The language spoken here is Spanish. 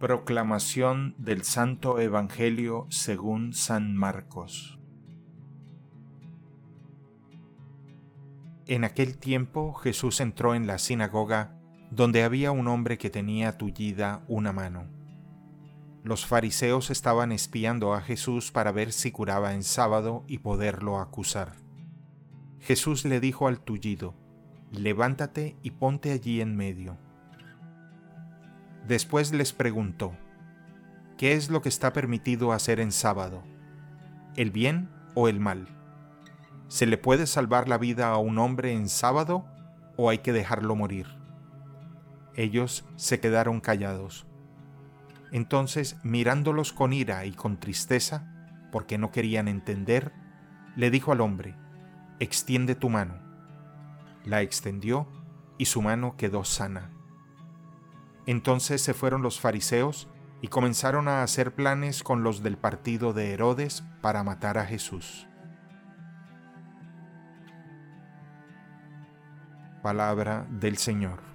Proclamación del Santo Evangelio según San Marcos En aquel tiempo Jesús entró en la sinagoga donde había un hombre que tenía tullida una mano. Los fariseos estaban espiando a Jesús para ver si curaba en sábado y poderlo acusar. Jesús le dijo al tullido, Levántate y ponte allí en medio. Después les preguntó, ¿qué es lo que está permitido hacer en sábado? ¿El bien o el mal? ¿Se le puede salvar la vida a un hombre en sábado o hay que dejarlo morir? Ellos se quedaron callados. Entonces, mirándolos con ira y con tristeza, porque no querían entender, le dijo al hombre, extiende tu mano. La extendió y su mano quedó sana. Entonces se fueron los fariseos y comenzaron a hacer planes con los del partido de Herodes para matar a Jesús. Palabra del Señor.